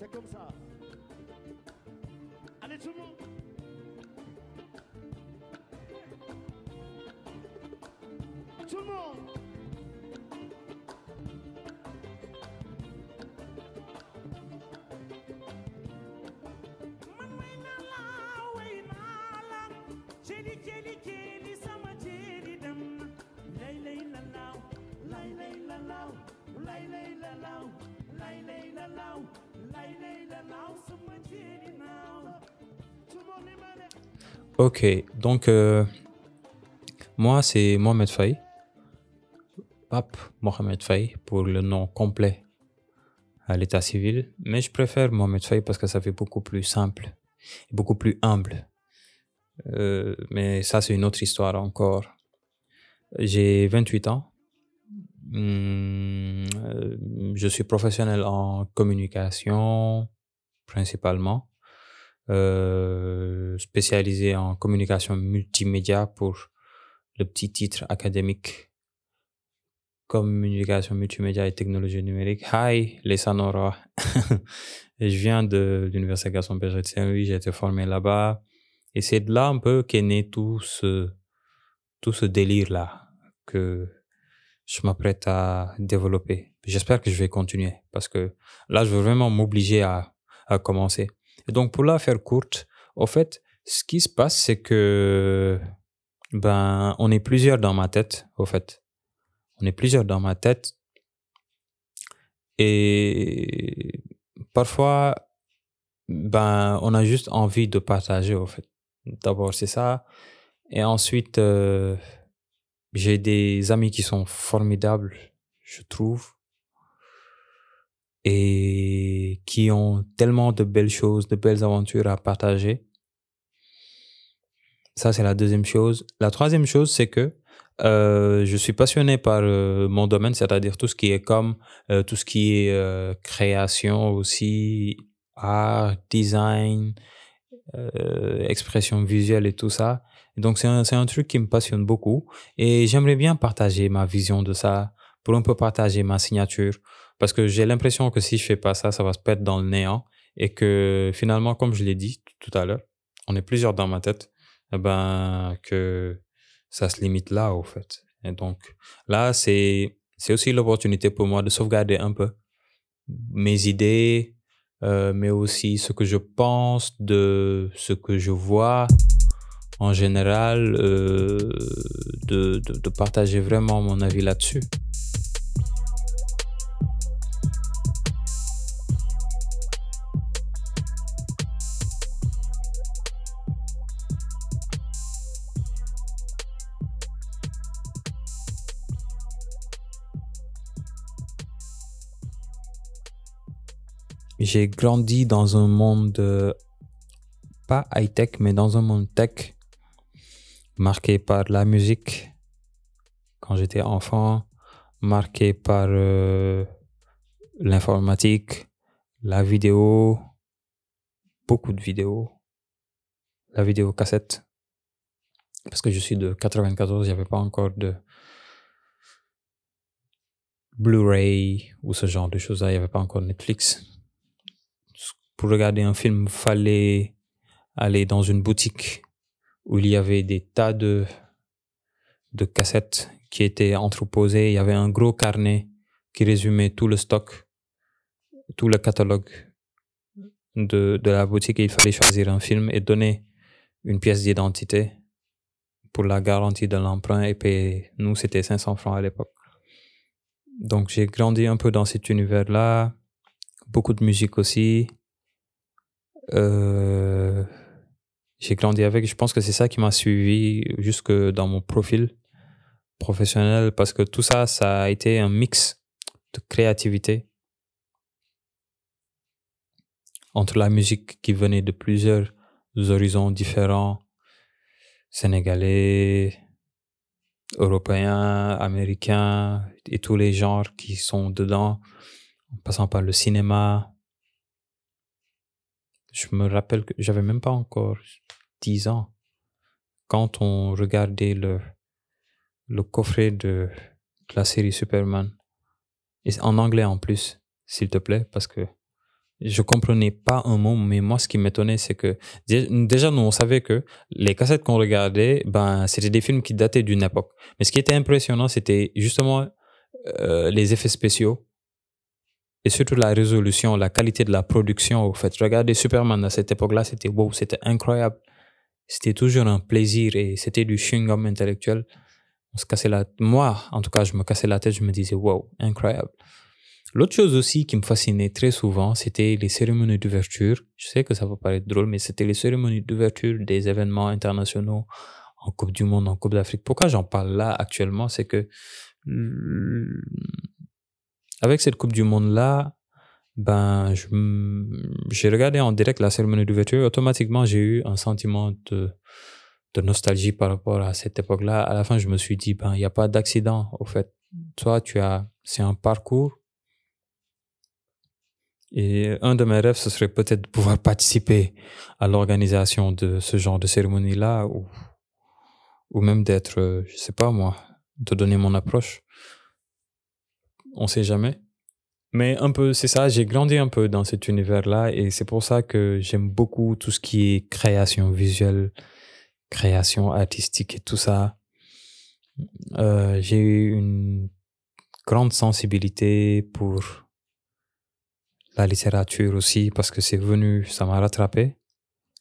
C'est comme ça. Allez tout le monde. Tout le monde. Ok, donc euh, moi c'est Mohamed Faye, Pape Mohamed Faye pour le nom complet à l'état civil, mais je préfère Mohamed Faye parce que ça fait beaucoup plus simple, beaucoup plus humble. Euh, mais ça c'est une autre histoire encore. J'ai 28 ans. Euh, je suis professionnel en communication principalement. Euh, spécialisé en communication multimédia pour le petit titre académique communication multimédia et technologie numérique. Hi, les Sanora. je viens de l'Université Gaston Berger de Saint-Louis, j'ai été formé là-bas. Et c'est de là un peu qu'est né tout ce, tout ce délire-là que je m'apprête à développer. J'espère que je vais continuer parce que là, je veux vraiment m'obliger à, à commencer. Et donc, pour la faire courte, au fait, ce qui se passe, c'est que, ben, on est plusieurs dans ma tête, au fait. On est plusieurs dans ma tête. Et parfois, ben, on a juste envie de partager, au fait. D'abord, c'est ça. Et ensuite, euh, j'ai des amis qui sont formidables, je trouve et qui ont tellement de belles choses, de belles aventures à partager. Ça, c'est la deuxième chose. La troisième chose, c'est que euh, je suis passionné par euh, mon domaine, c'est-à-dire tout ce qui est comme, euh, tout ce qui est création aussi, art, design, expression visuelle et tout ça. Donc, c'est un, un truc qui me passionne beaucoup. Et j'aimerais bien partager ma vision de ça, pour un peu partager ma signature. Parce que j'ai l'impression que si je fais pas ça, ça va se perdre dans le néant. Et que finalement, comme je l'ai dit tout à l'heure, on est plusieurs dans ma tête, eh ben, que ça se limite là, au fait. Et donc, là, c'est, c'est aussi l'opportunité pour moi de sauvegarder un peu mes idées, euh, mais aussi ce que je pense de ce que je vois en général, euh, de, partager vraiment mon avis là-dessus. J'ai grandi dans un monde euh, pas high-tech, mais dans un monde tech marqué par la musique quand j'étais enfant, marqué par euh, l'informatique, la vidéo, beaucoup de vidéos, la vidéo cassette. Parce que je suis de 94, il n'y avait pas encore de Blu-ray ou ce genre de choses-là, il n'y avait pas encore Netflix. Pour regarder un film, fallait aller dans une boutique où il y avait des tas de, de cassettes qui étaient entreposées. Il y avait un gros carnet qui résumait tout le stock, tout le catalogue de, de la boutique et il fallait choisir un film et donner une pièce d'identité pour la garantie de l'emprunt et payer. Nous, c'était 500 francs à l'époque. Donc, j'ai grandi un peu dans cet univers-là. Beaucoup de musique aussi. Euh, j'ai grandi avec. Je pense que c'est ça qui m'a suivi jusque dans mon profil professionnel parce que tout ça, ça a été un mix de créativité entre la musique qui venait de plusieurs horizons différents, sénégalais, européens, américains et tous les genres qui sont dedans, en passant par le cinéma. Je me rappelle que j'avais même pas encore 10 ans quand on regardait le, coffret de, la série Superman. En anglais en plus, s'il te plaît, parce que je comprenais pas un mot, mais moi, ce qui m'étonnait, c'est que dé- déjà, nous, on savait que les cassettes qu'on regardait, ben, c'était des films qui dataient d'une époque. Mais ce qui était impressionnant, c'était justement euh, les effets spéciaux et surtout la résolution, la qualité de la production. Au fait, regarder Superman à cette époque-là, c'était wow, c'était incroyable. C'était toujours un plaisir et c'était du chewing-gum intellectuel. On se cassait la Moi, en tout cas, je me cassais la tête, je me disais wow, incroyable. L'autre chose aussi qui me fascinait très souvent, c'était les cérémonies d'ouverture. Je sais que ça va paraître drôle, mais c'était les cérémonies d'ouverture des événements internationaux en Coupe du Monde, en Coupe d'Afrique. Pourquoi j'en parle là actuellement, c'est que avec cette Coupe du Monde là, ben j'ai regardé en direct la cérémonie d'ouverture. Automatiquement, j'ai eu un sentiment de de nostalgie par rapport à cette époque-là. À la fin, je me suis dit ben il n'y a pas d'accident. Au fait, toi, tu as c'est un parcours et un de mes rêves, ce serait peut-être de pouvoir participer à l'organisation de ce genre de cérémonie-là ou, ou même d'être, je sais pas moi, de donner mon approche. On sait jamais. Mais un peu, c'est ça, j'ai grandi un peu dans cet univers-là et c'est pour ça que j'aime beaucoup tout ce qui est création visuelle, création artistique et tout ça. Euh, j'ai eu une grande sensibilité pour la littérature aussi parce que c'est venu, ça m'a rattrapé.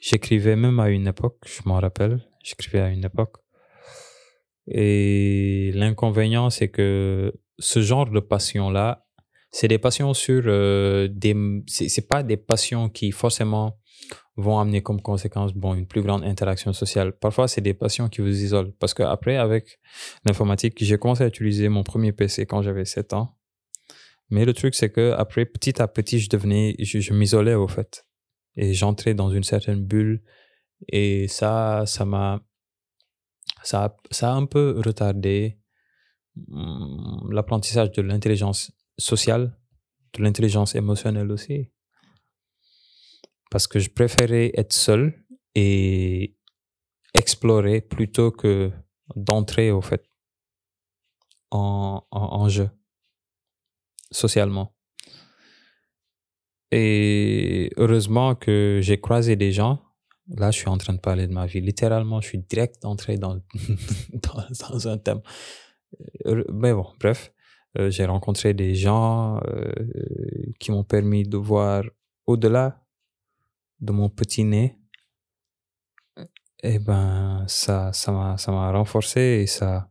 J'écrivais même à une époque, je m'en rappelle, j'écrivais à une époque. Et l'inconvénient, c'est que ce genre de passion-là, c'est des passions sur euh, des. C'est pas des passions qui forcément vont amener comme conséquence bon, une plus grande interaction sociale. Parfois, c'est des passions qui vous isolent. Parce que après, avec l'informatique, j'ai commencé à utiliser mon premier PC quand j'avais 7 ans. Mais le truc, c'est que après, petit à petit, je devenais, je, m'isolais au fait. Et j'entrais dans une certaine bulle. Et ça, ça m'a, ça, ça a un peu retardé l'apprentissage de l'intelligence sociale, de l'intelligence émotionnelle aussi. Parce que je préférais être seul et explorer plutôt que d'entrer au fait en, en, en jeu socialement. Et heureusement que j'ai croisé des gens. Là, je suis en train de parler de ma vie. Littéralement, je suis direct entré dans, dans, dans un thème. Euh, Mais bon, bref, euh, j'ai rencontré des gens euh, qui m'ont permis de voir au-delà de mon petit nez. Et ben, ça, ça m'a, ça m'a renforcé et ça,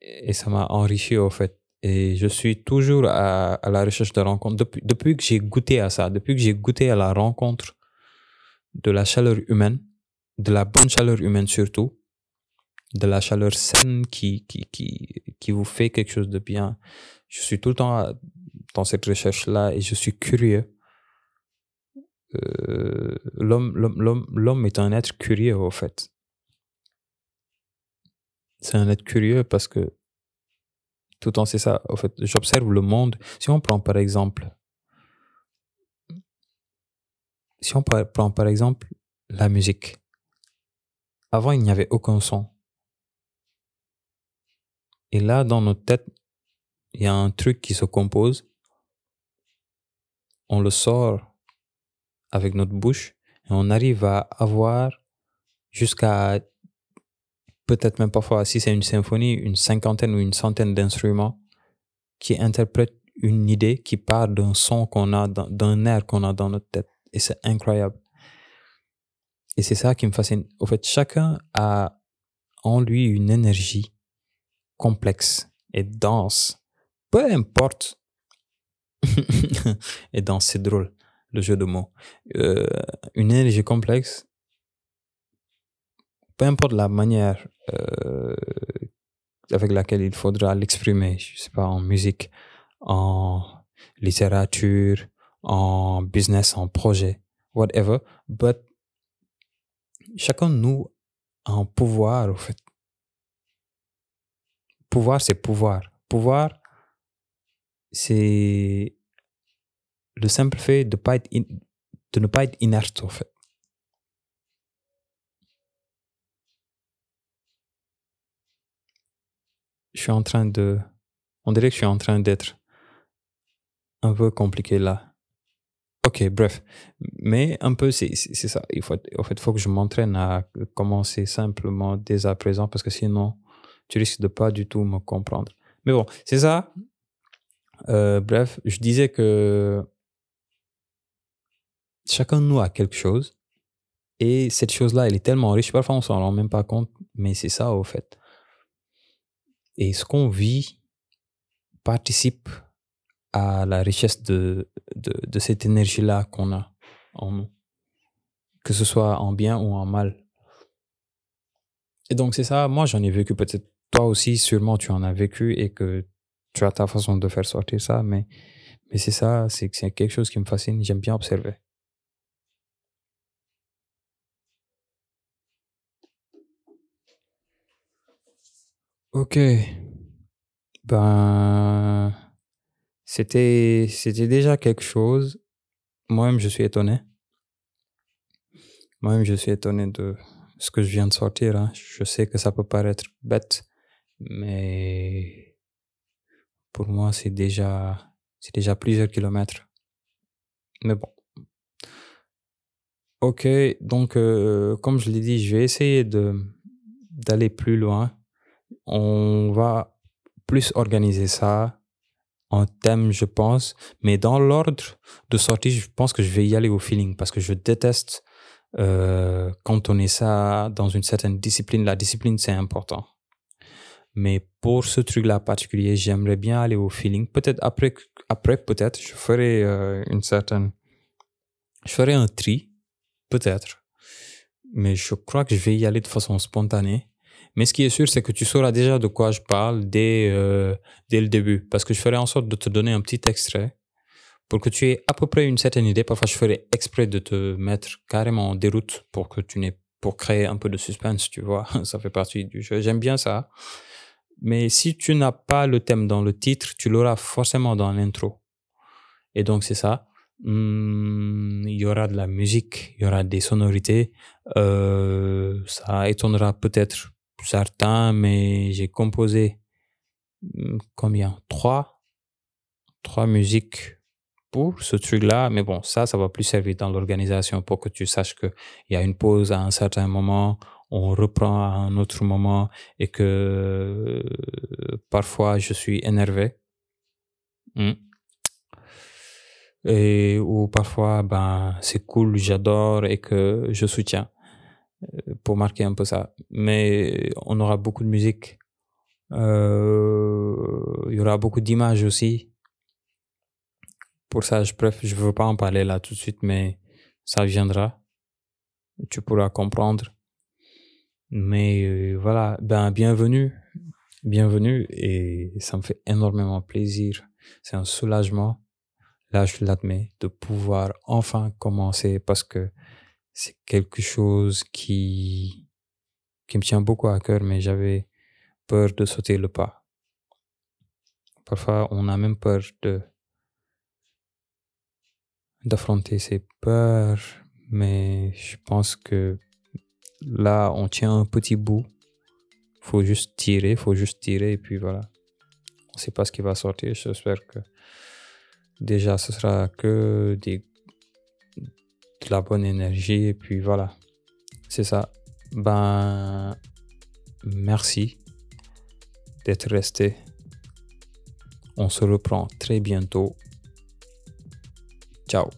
et ça m'a enrichi au fait. Et je suis toujours à, à la recherche de rencontres. Depuis que j'ai goûté à ça, depuis que j'ai goûté à la rencontre de la chaleur humaine, de la bonne chaleur humaine surtout, de la chaleur saine qui, qui, qui, qui vous fait quelque chose de bien. Je suis tout le temps dans cette recherche-là et je suis curieux. Euh, l'homme, est un être curieux, au fait. C'est un être curieux parce que tout le temps, c'est ça. Au fait, j'observe le monde. Si on prend par exemple, si on prend par exemple la musique, avant il n'y avait aucun son. Et là, dans notre tête, il y a un truc qui se compose. On le sort avec notre bouche et on arrive à avoir jusqu'à peut-être même parfois, si c'est une symphonie, une cinquantaine ou une centaine d'instruments qui interprètent une idée qui part d'un son qu'on a, d'un air qu'on a dans notre tête. Et c'est incroyable. Et c'est ça qui me fascine. Au fait, chacun a en lui une énergie complexe et dense. Peu importe. et dense, c'est drôle, le jeu de mots. Euh, une énergie complexe, peu importe la manière euh, avec laquelle il faudra l'exprimer, je sais pas, en musique, en littérature, en business, en projet, whatever. But chacun de nous a un pouvoir, au fait. Pouvoir, c'est pouvoir. Pouvoir, c'est le simple fait de, ne pas être inerte, au fait. Je suis en train de... On dirait que je suis en train d'être un peu compliqué là. Ok, bref. Mais un peu, c'est c'est ça. Il faut, en fait, il faut que je m'entraîne à commencer simplement dès à présent parce que sinon, tu risques de pas du tout me comprendre. Mais bon, c'est ça. Euh, bref, je disais que chacun de nous a quelque chose et cette chose-là, elle est tellement riche. Parfois, on s'en rend même pas compte, mais c'est ça au fait. Et ce qu'on vit participe à la richesse de, de, de cette énergie-là qu'on a en nous, que ce soit en bien ou en mal. Et donc c'est ça, moi j'en ai vécu peut-être, toi aussi sûrement tu en as vécu et que tu as ta façon de faire sortir ça, mais, mais c'est ça, c'est quelque chose qui me fascine, j'aime bien observer. Ok, ben c'était c'était déjà quelque chose. Moi-même je suis étonné. Moi-même je suis étonné de ce que je viens de sortir. hein. Je sais que ça peut paraître bête, mais pour moi c'est déjà c'est déjà plusieurs kilomètres. Mais bon. Ok, donc euh, comme je l'ai dit, je vais essayer de d'aller plus loin. On va plus organiser ça en thème, je pense, mais dans l'ordre de sortie, je pense que je vais y aller au feeling parce que je déteste euh, cantonner ça dans une certaine discipline. La discipline, c'est important. Mais pour ce truc-là particulier, j'aimerais bien aller au feeling. Peut-être après, après peut-être, je ferai euh, une certaine, je ferai un tri, peut-être. Mais je crois que je vais y aller de façon spontanée. Mais ce qui est sûr, c'est que tu sauras déjà de quoi je parle dès, euh, dès le début. Parce que je ferai en sorte de te donner un petit extrait pour que tu aies à peu près une certaine idée. Parfois, je ferai exprès de te mettre carrément en déroute pour que tu n'aies, pour créer un peu de suspense, tu vois. Ça fait partie du jeu. J'aime bien ça. Mais si tu n'as pas le thème dans le titre, tu l'auras forcément dans l'intro. Et donc, c'est ça. Hmm, Il y aura de la musique, il y aura des sonorités. Euh, ça étonnera peut-être certains, mais j'ai composé hmm, combien? Trois Trois musiques pour ce truc-là. Mais bon, ça, ça va plus servir dans l'organisation pour que tu saches qu'il y a une pause à un certain moment, on reprend à un autre moment et que parfois je suis énervé. Hmm. Et ou parfois, ben, c'est cool, j'adore et que je soutiens euh, pour marquer un peu ça. Mais on aura beaucoup de musique. Euh, il y aura beaucoup d'images aussi. Pour ça, je préfère, je veux pas en parler là tout de suite, mais ça viendra. Tu pourras comprendre. Mais voilà, ben bienvenue, bienvenue et ça me fait énormément plaisir. C'est un soulagement, là je l'admets, de pouvoir enfin commencer parce que c'est quelque chose qui qui me tient beaucoup à cœur, mais j'avais peur de sauter le pas. Parfois, on a même peur de d'affronter ses peurs, mais je pense que là, on tient un petit bout. Faut juste tirer, faut juste tirer et puis voilà. On sait pas ce qui va sortir. J'espère que déjà ce sera que de la bonne énergie et puis voilà. C'est ça. Ben, merci d'être resté. On se reprend très bientôt. Ciao.